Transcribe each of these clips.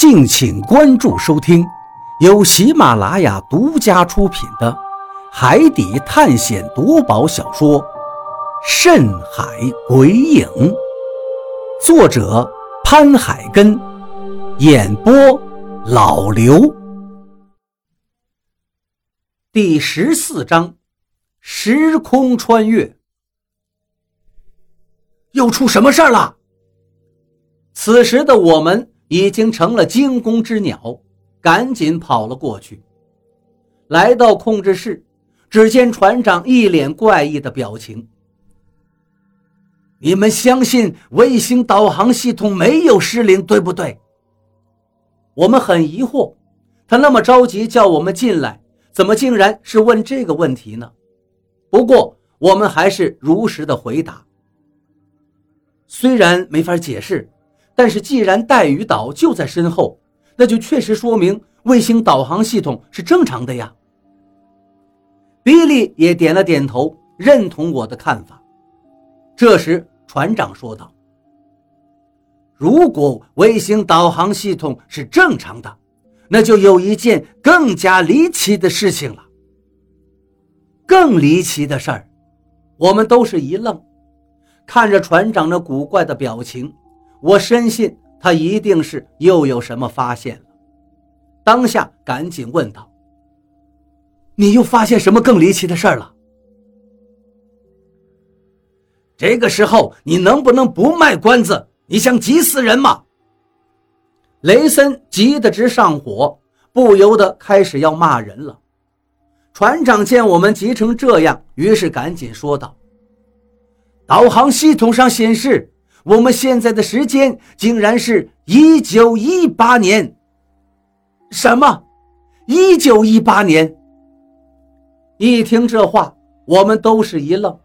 敬请关注收听，由喜马拉雅独家出品的《海底探险夺宝小说》《深海鬼影》，作者潘海根，演播老刘。第十四章：时空穿越。又出什么事儿了？此时的我们。已经成了惊弓之鸟，赶紧跑了过去。来到控制室，只见船长一脸怪异的表情。你们相信卫星导航系统没有失灵，对不对？我们很疑惑，他那么着急叫我们进来，怎么竟然是问这个问题呢？不过我们还是如实的回答。虽然没法解释。但是，既然带鱼岛就在身后，那就确实说明卫星导航系统是正常的呀。比利也点了点头，认同我的看法。这时，船长说道：“如果卫星导航系统是正常的，那就有一件更加离奇的事情了。更离奇的事儿，我们都是一愣，看着船长那古怪的表情。”我深信他一定是又有什么发现了，当下赶紧问道：“你又发现什么更离奇的事儿了？”这个时候你能不能不卖关子？你想急死人吗？雷森急得直上火，不由得开始要骂人了。船长见我们急成这样，于是赶紧说道：“导航系统上显示。”我们现在的时间竟然是一九一八年。什么？一九一八年？一听这话，我们都是一愣。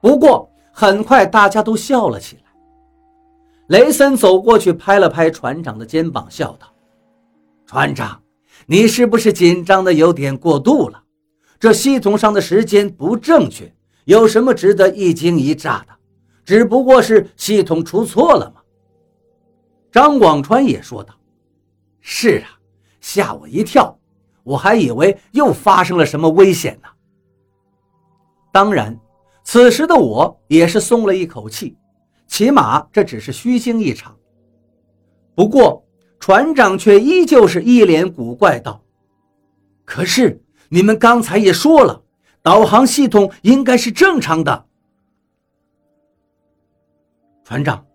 不过很快大家都笑了起来。雷森走过去拍了拍船长的肩膀，笑道：“船长，你是不是紧张的有点过度了？这系统上的时间不正确，有什么值得一惊一乍的？”只不过是系统出错了吗？张广川也说道：“是啊，吓我一跳，我还以为又发生了什么危险呢。”当然，此时的我也是松了一口气，起码这只是虚惊一场。不过，船长却依旧是一脸古怪道：“可是你们刚才也说了，导航系统应该是正常的。”船长，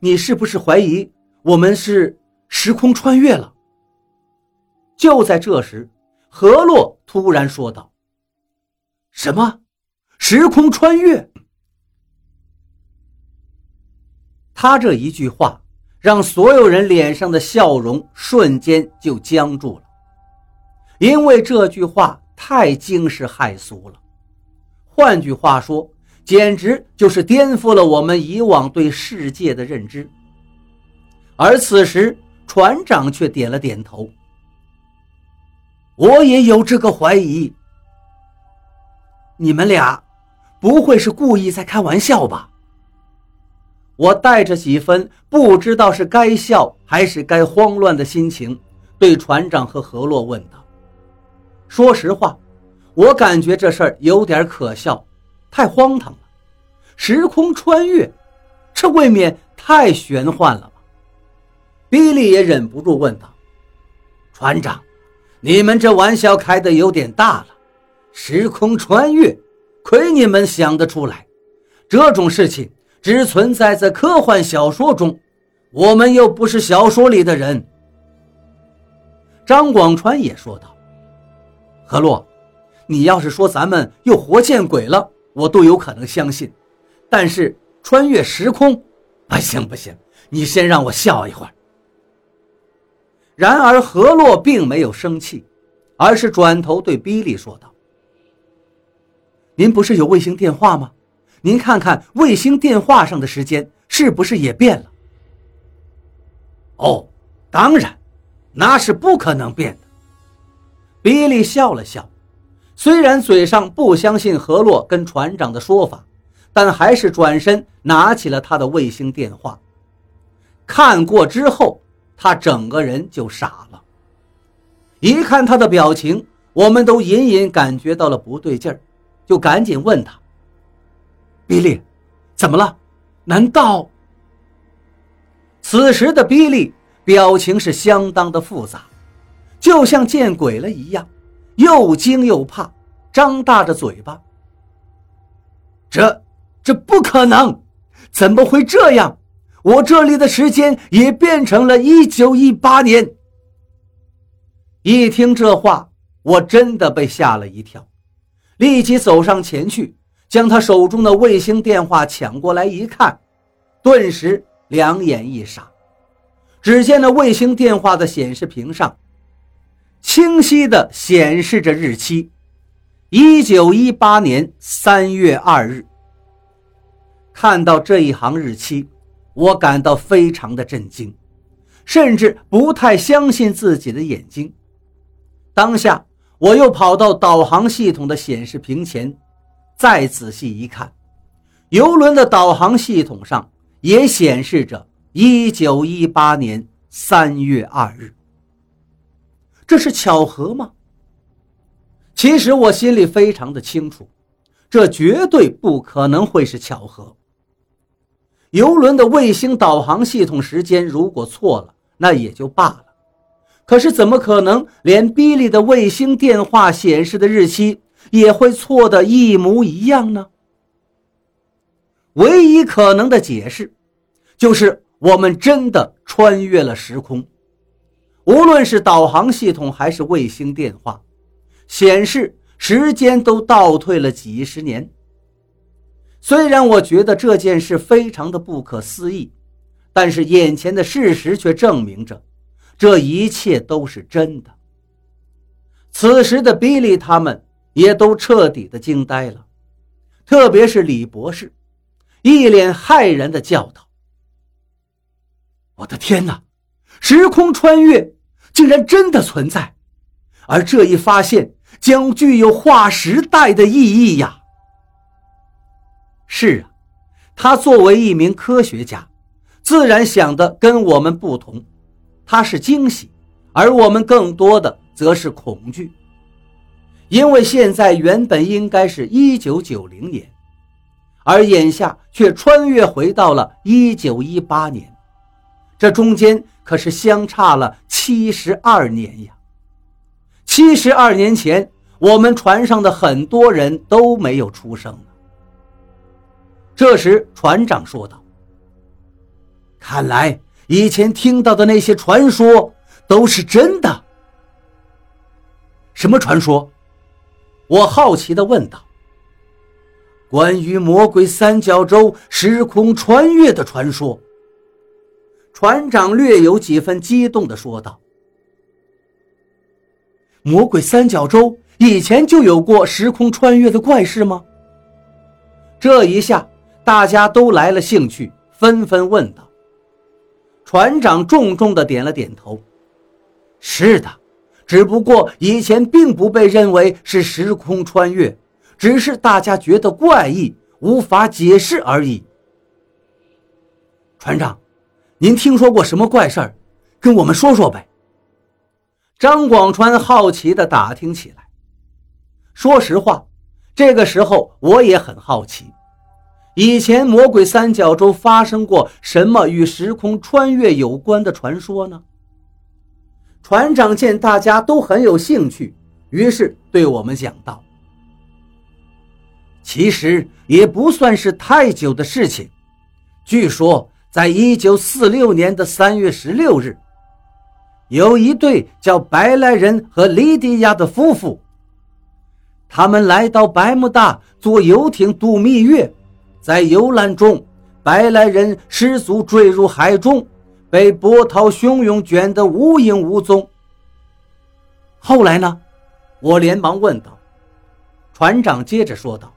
你是不是怀疑我们是时空穿越了？就在这时，何洛突然说道：“什么？时空穿越？”他这一句话让所有人脸上的笑容瞬间就僵住了，因为这句话太惊世骇俗了。换句话说。简直就是颠覆了我们以往对世界的认知。而此时，船长却点了点头。我也有这个怀疑。你们俩，不会是故意在开玩笑吧？我带着几分不知道是该笑还是该慌乱的心情，对船长和何洛问道：“说实话，我感觉这事儿有点可笑。”太荒唐了，时空穿越，这未免太玄幻了吧？比利也忍不住问道：“船长，你们这玩笑开的有点大了。时空穿越，亏你们想得出来，这种事情只存在在科幻小说中，我们又不是小说里的人。”张广川也说道：“何洛，你要是说咱们又活见鬼了。”我都有可能相信，但是穿越时空，不行不行，你先让我笑一会儿。然而何洛并没有生气，而是转头对比利说道：“您不是有卫星电话吗？您看看卫星电话上的时间是不是也变了？”“哦，当然，那是不可能变的。”比利笑了笑。虽然嘴上不相信何洛跟船长的说法，但还是转身拿起了他的卫星电话。看过之后，他整个人就傻了。一看他的表情，我们都隐隐感觉到了不对劲儿，就赶紧问他：“比利，怎么了？难道……”此时的比利表情是相当的复杂，就像见鬼了一样，又惊又怕，张大着嘴巴。这这不可能，怎么会这样？我这里的时间也变成了一九一八年。一听这话，我真的被吓了一跳，立即走上前去，将他手中的卫星电话抢过来一看，顿时两眼一傻。只见那卫星电话的显示屏上，清晰的显示着日期：一九一八年三月二日。看到这一行日期，我感到非常的震惊，甚至不太相信自己的眼睛。当下，我又跑到导航系统的显示屏前，再仔细一看，游轮的导航系统上也显示着一九一八年三月二日。这是巧合吗？其实我心里非常的清楚，这绝对不可能会是巧合。游轮的卫星导航系统时间如果错了，那也就罢了。可是怎么可能连比利的卫星电话显示的日期也会错的一模一样呢？唯一可能的解释，就是我们真的穿越了时空。无论是导航系统还是卫星电话，显示时间都倒退了几十年。虽然我觉得这件事非常的不可思议，但是眼前的事实却证明着。这一切都是真的。此时的比利他们也都彻底的惊呆了，特别是李博士，一脸骇然的叫道：“我的天哪！时空穿越竟然真的存在，而这一发现将具有划时代的意义呀！”是啊，他作为一名科学家，自然想的跟我们不同。他是惊喜，而我们更多的则是恐惧，因为现在原本应该是一九九零年，而眼下却穿越回到了一九一八年，这中间可是相差了七十二年呀！七十二年前，我们船上的很多人都没有出生呢。这时，船长说道：“看来……”以前听到的那些传说都是真的。什么传说？我好奇地问道。关于魔鬼三角洲时空穿越的传说。船长略有几分激动地说道：“魔鬼三角洲以前就有过时空穿越的怪事吗？”这一下，大家都来了兴趣，纷纷问道。船长重重的点了点头：“是的，只不过以前并不被认为是时空穿越，只是大家觉得怪异，无法解释而已。”船长，您听说过什么怪事儿？跟我们说说呗。张广川好奇的打听起来。说实话，这个时候我也很好奇。以前魔鬼三角洲发生过什么与时空穿越有关的传说呢？船长见大家都很有兴趣，于是对我们讲道：“其实也不算是太久的事情。据说，在一九四六年的三月十六日，有一对叫白来人和莉迪亚的夫妇，他们来到百慕大坐游艇度蜜月。”在游览中，白来人失足坠入海中，被波涛汹涌卷得无影无踪。后来呢？我连忙问道。船长接着说道：“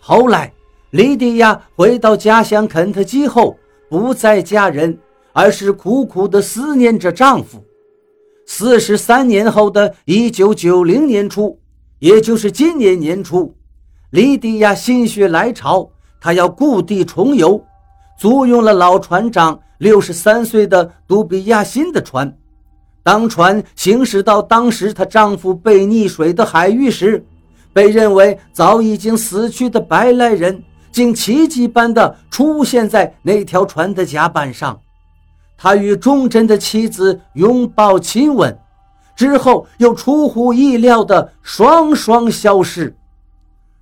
后来，莉迪亚回到家乡肯特基后，不再嫁人，而是苦苦地思念着丈夫。四十三年后的一九九零年初，也就是今年年初，莉迪亚心血来潮。她要故地重游，租用了老船长六十三岁的杜比亚辛的船。当船行驶到当时她丈夫被溺水的海域时，被认为早已经死去的白赖人竟奇迹般的出现在那条船的甲板上。他与忠贞的妻子拥抱亲吻，之后又出乎意料的双双消失。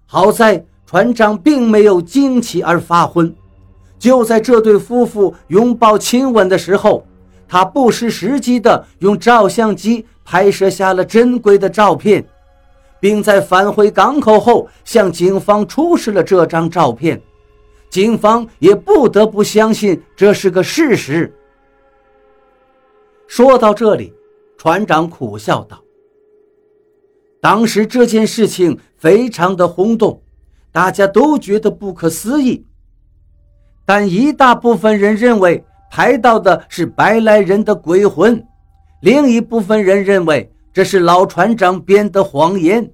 好在船长并没有惊奇而发昏。就在这对夫妇拥抱亲吻的时候，他不失时机地用照相机拍摄下了珍贵的照片，并在返回港口后向警方出示了这张照片。警方也不得不相信这是个事实。说到这里，船长苦笑道：“当时这件事情非常的轰动，大家都觉得不可思议。”但一大部分人认为拍到的是白来人的鬼魂，另一部分人认为这是老船长编的谎言。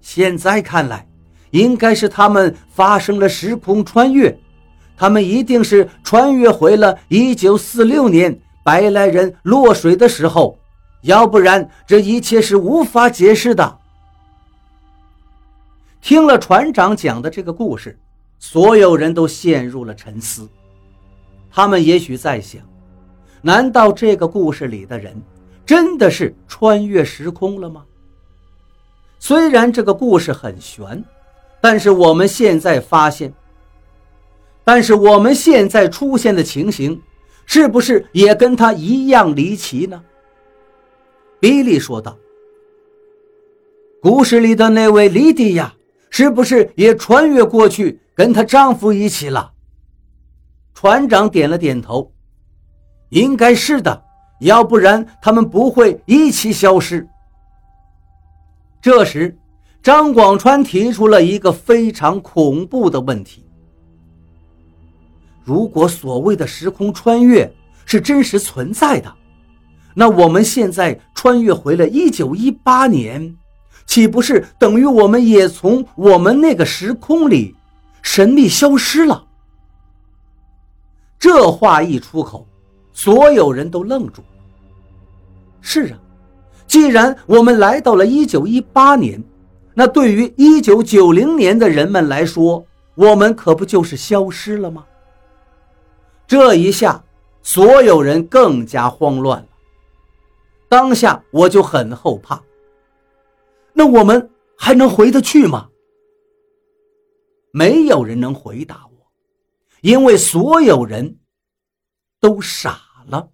现在看来，应该是他们发生了时空穿越，他们一定是穿越回了1946年白来人落水的时候，要不然这一切是无法解释的。听了船长讲的这个故事。所有人都陷入了沉思，他们也许在想：难道这个故事里的人真的是穿越时空了吗？虽然这个故事很悬，但是我们现在发现，但是我们现在出现的情形，是不是也跟他一样离奇呢？比利说道：“故事里的那位莉迪亚，是不是也穿越过去？”跟她丈夫一起了。船长点了点头，应该是的，要不然他们不会一起消失。这时，张广川提出了一个非常恐怖的问题：如果所谓的时空穿越是真实存在的，那我们现在穿越回了一九一八年，岂不是等于我们也从我们那个时空里？神秘消失了。这话一出口，所有人都愣住。是啊，既然我们来到了一九一八年，那对于一九九零年的人们来说，我们可不就是消失了吗？这一下，所有人更加慌乱了。当下我就很后怕。那我们还能回得去吗？没有人能回答我，因为所有人都傻了。